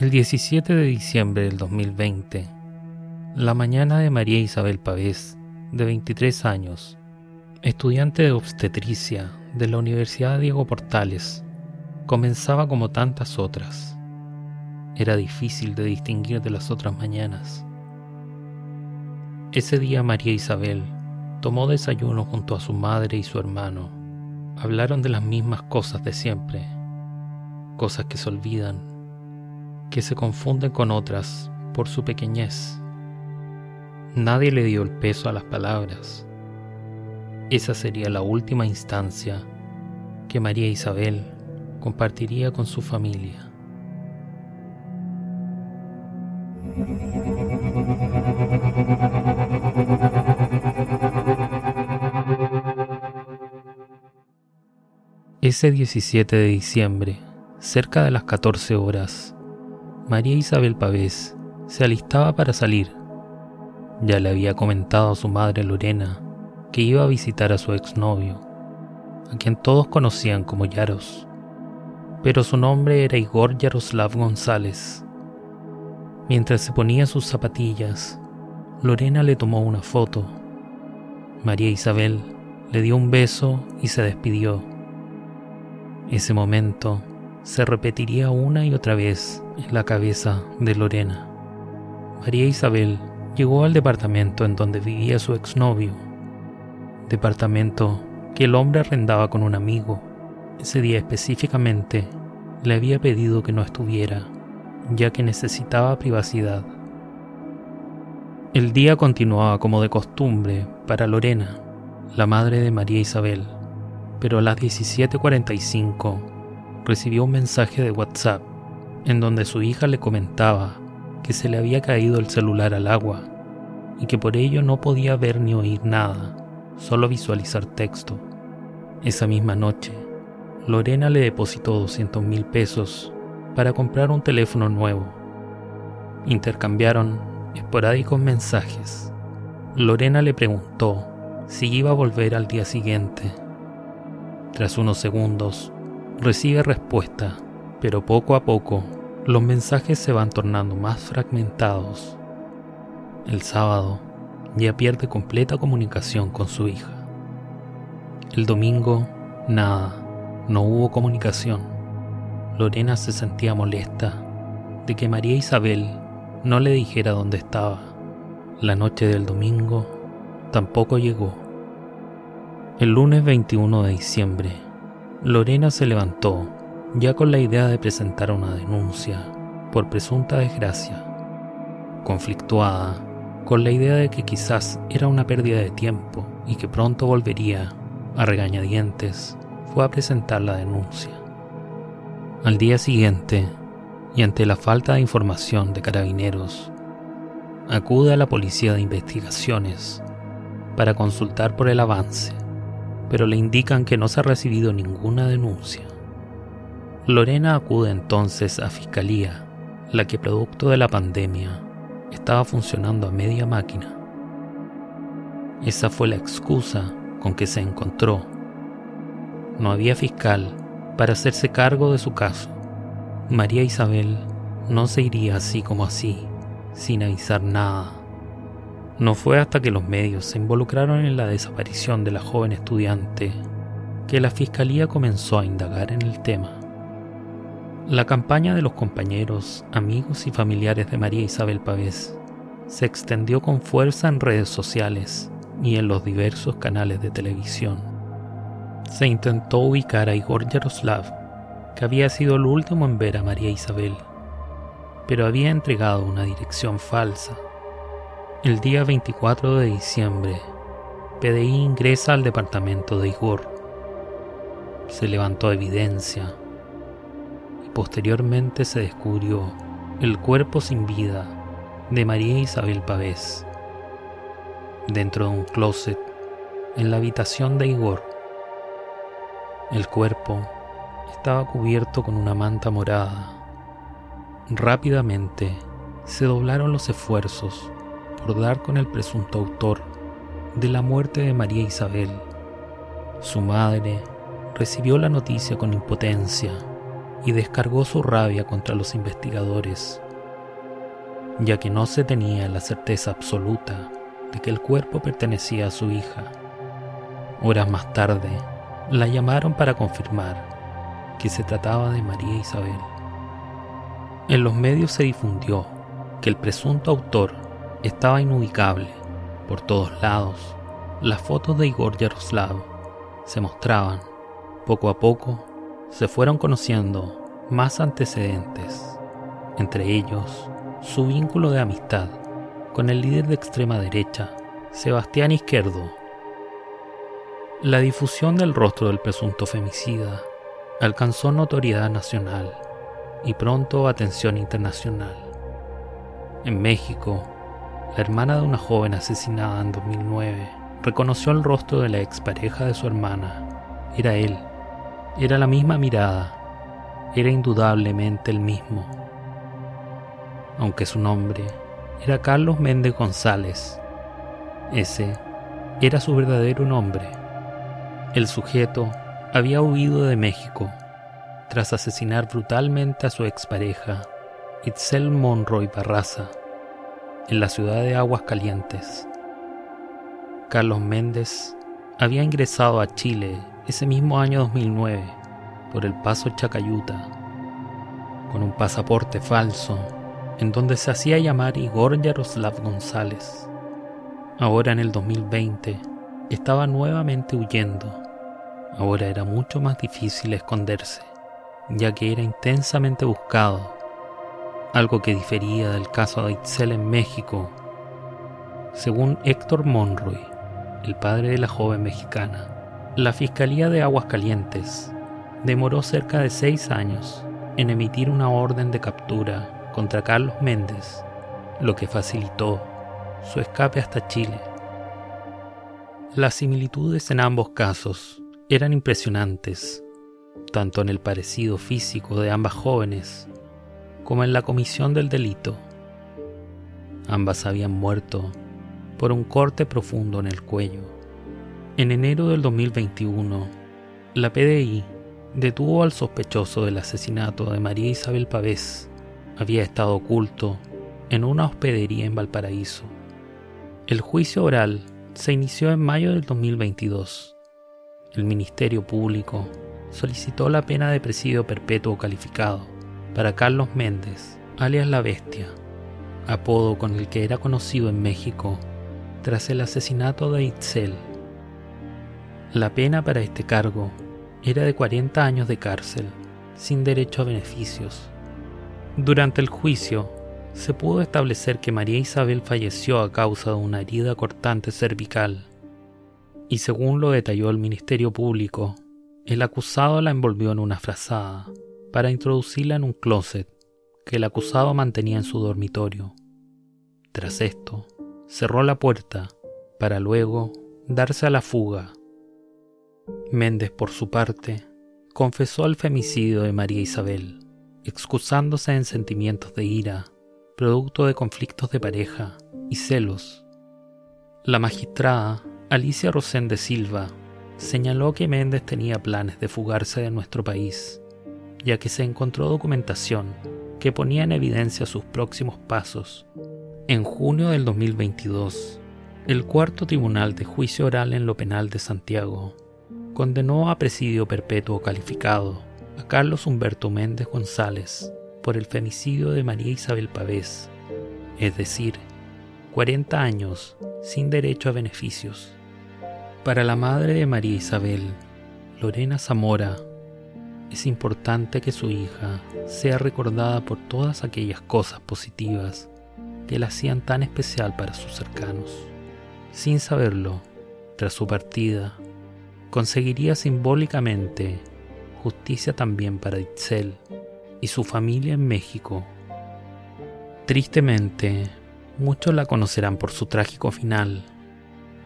El 17 de diciembre del 2020, la mañana de María Isabel Pavés, de 23 años, estudiante de obstetricia de la Universidad Diego Portales, comenzaba como tantas otras. Era difícil de distinguir de las otras mañanas. Ese día María Isabel tomó desayuno junto a su madre y su hermano. Hablaron de las mismas cosas de siempre, cosas que se olvidan, que se confunden con otras por su pequeñez. Nadie le dio el peso a las palabras. Esa sería la última instancia que María Isabel compartiría con su familia. Ese 17 de diciembre, cerca de las 14 horas, María Isabel Pavés se alistaba para salir. Ya le había comentado a su madre Lorena que iba a visitar a su exnovio, a quien todos conocían como Yaros, pero su nombre era Igor Yaroslav González. Mientras se ponía sus zapatillas, Lorena le tomó una foto. María Isabel le dio un beso y se despidió. Ese momento se repetiría una y otra vez la cabeza de Lorena. María Isabel llegó al departamento en donde vivía su exnovio, departamento que el hombre arrendaba con un amigo. Ese día específicamente le había pedido que no estuviera, ya que necesitaba privacidad. El día continuaba como de costumbre para Lorena, la madre de María Isabel pero a las 17:45 recibió un mensaje de WhatsApp en donde su hija le comentaba que se le había caído el celular al agua y que por ello no podía ver ni oír nada, solo visualizar texto. Esa misma noche, Lorena le depositó 200 mil pesos para comprar un teléfono nuevo. Intercambiaron esporádicos mensajes. Lorena le preguntó si iba a volver al día siguiente tras unos segundos, recibe respuesta, pero poco a poco los mensajes se van tornando más fragmentados. El sábado ya pierde completa comunicación con su hija. El domingo, nada, no hubo comunicación. Lorena se sentía molesta de que María Isabel no le dijera dónde estaba. La noche del domingo tampoco llegó. El lunes 21 de diciembre, Lorena se levantó ya con la idea de presentar una denuncia por presunta desgracia, conflictuada con la idea de que quizás era una pérdida de tiempo y que pronto volvería a regañadientes, fue a presentar la denuncia. Al día siguiente, y ante la falta de información de carabineros, acude a la policía de investigaciones para consultar por el avance pero le indican que no se ha recibido ninguna denuncia. Lorena acude entonces a Fiscalía, la que producto de la pandemia estaba funcionando a media máquina. Esa fue la excusa con que se encontró. No había fiscal para hacerse cargo de su caso. María Isabel no se iría así como así, sin avisar nada. No fue hasta que los medios se involucraron en la desaparición de la joven estudiante que la fiscalía comenzó a indagar en el tema. La campaña de los compañeros, amigos y familiares de María Isabel Pavés se extendió con fuerza en redes sociales y en los diversos canales de televisión. Se intentó ubicar a Igor Yaroslav, que había sido el último en ver a María Isabel, pero había entregado una dirección falsa el día 24 de diciembre, PDI ingresa al departamento de Igor. Se levantó evidencia posteriormente se descubrió el cuerpo sin vida de María Isabel Pavés dentro de un closet en la habitación de Igor. El cuerpo estaba cubierto con una manta morada. Rápidamente se doblaron los esfuerzos por dar con el presunto autor de la muerte de María Isabel. Su madre recibió la noticia con impotencia y descargó su rabia contra los investigadores, ya que no se tenía la certeza absoluta de que el cuerpo pertenecía a su hija. Horas más tarde, la llamaron para confirmar que se trataba de María Isabel. En los medios se difundió que el presunto autor estaba inubicable. Por todos lados, las fotos de Igor Yaroslav se mostraban. Poco a poco se fueron conociendo más antecedentes, entre ellos su vínculo de amistad con el líder de extrema derecha, Sebastián Izquierdo. La difusión del rostro del presunto femicida alcanzó notoriedad nacional y pronto atención internacional. En México, la hermana de una joven asesinada en 2009 reconoció el rostro de la expareja de su hermana. Era él. Era la misma mirada. Era indudablemente el mismo. Aunque su nombre era Carlos Méndez González. Ese era su verdadero nombre. El sujeto había huido de México tras asesinar brutalmente a su expareja, Itzel Monroy Barraza, en la ciudad de Aguas Calientes. Carlos Méndez había ingresado a Chile ese mismo año 2009 por el paso Chacayuta, con un pasaporte falso en donde se hacía llamar Igor Yaroslav González. Ahora en el 2020 estaba nuevamente huyendo. Ahora era mucho más difícil esconderse, ya que era intensamente buscado, algo que difería del caso de Itzel en México. Según Héctor Monroy, el padre de la joven mexicana, la Fiscalía de Aguascalientes demoró cerca de seis años en emitir una orden de captura contra Carlos Méndez, lo que facilitó su escape hasta Chile. Las similitudes en ambos casos eran impresionantes, tanto en el parecido físico de ambas jóvenes como en la comisión del delito. Ambas habían muerto por un corte profundo en el cuello. En enero del 2021, la PDI detuvo al sospechoso del asesinato de María Isabel Pavés había estado oculto en una hospedería en Valparaíso. El juicio oral se inició en mayo del 2022. El Ministerio Público solicitó la pena de presidio perpetuo calificado para Carlos Méndez, alias La Bestia, apodo con el que era conocido en México tras el asesinato de Itzel. La pena para este cargo era de 40 años de cárcel, sin derecho a beneficios durante el juicio, se pudo establecer que María Isabel falleció a causa de una herida cortante cervical, y según lo detalló el Ministerio Público, el acusado la envolvió en una frazada para introducirla en un closet que el acusado mantenía en su dormitorio. Tras esto, cerró la puerta para luego darse a la fuga. Méndez, por su parte, confesó el femicidio de María Isabel excusándose en sentimientos de ira, producto de conflictos de pareja y celos. La magistrada Alicia Rosén de Silva señaló que Méndez tenía planes de fugarse de nuestro país, ya que se encontró documentación que ponía en evidencia sus próximos pasos. En junio del 2022, el cuarto tribunal de juicio oral en lo penal de Santiago condenó a presidio perpetuo calificado a Carlos Humberto Méndez González por el femicidio de María Isabel Pavés, es decir, 40 años sin derecho a beneficios. Para la madre de María Isabel, Lorena Zamora, es importante que su hija sea recordada por todas aquellas cosas positivas que la hacían tan especial para sus cercanos. Sin saberlo, tras su partida, conseguiría simbólicamente justicia también para Itzel y su familia en México. Tristemente, muchos la conocerán por su trágico final,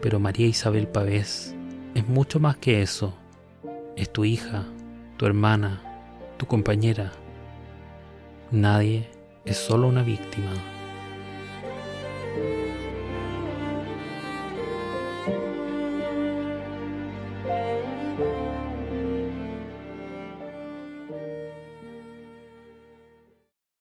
pero María Isabel Pavés es mucho más que eso. Es tu hija, tu hermana, tu compañera. Nadie es solo una víctima.